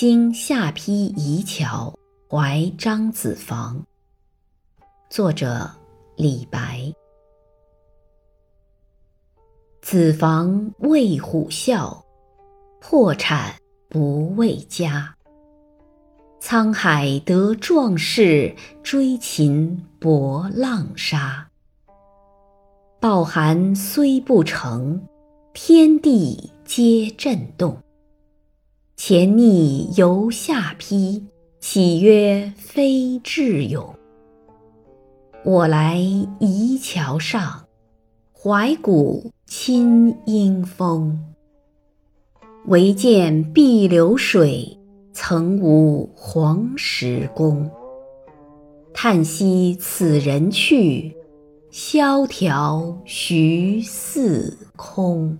经下邳夷桥怀张子房。作者李白。子房为虎啸，破产不为家。沧海得壮士，追秦搏浪沙。抱韩虽不成，天地皆震动。前逆犹下邳，岂曰非智勇？我来移桥上，怀古清阴风。唯见碧流水，曾无黄石公。叹息此人去，萧条徐似空。